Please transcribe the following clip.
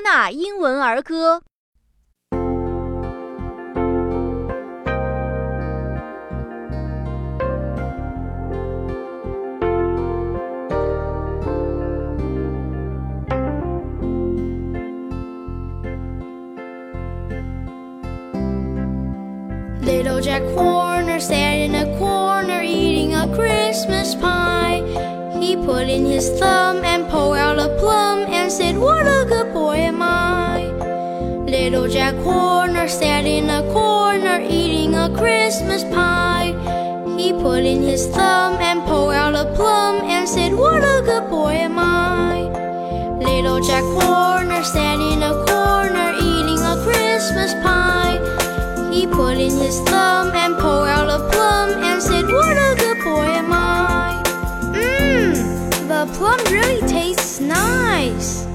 纳英文儿歌》。Little Jack Horner sat in a corner eating a Christmas pie. He put in his thumb and pulled out a plum and said, What Little Jack Horner sat in a corner eating a Christmas pie. He put in his thumb and pulled out a plum and said, What a good boy am I. Little Jack Horner sat in a corner eating a Christmas pie. He put in his thumb and pulled out a plum and said, What a good boy am I. Mmm, the plum really tastes nice.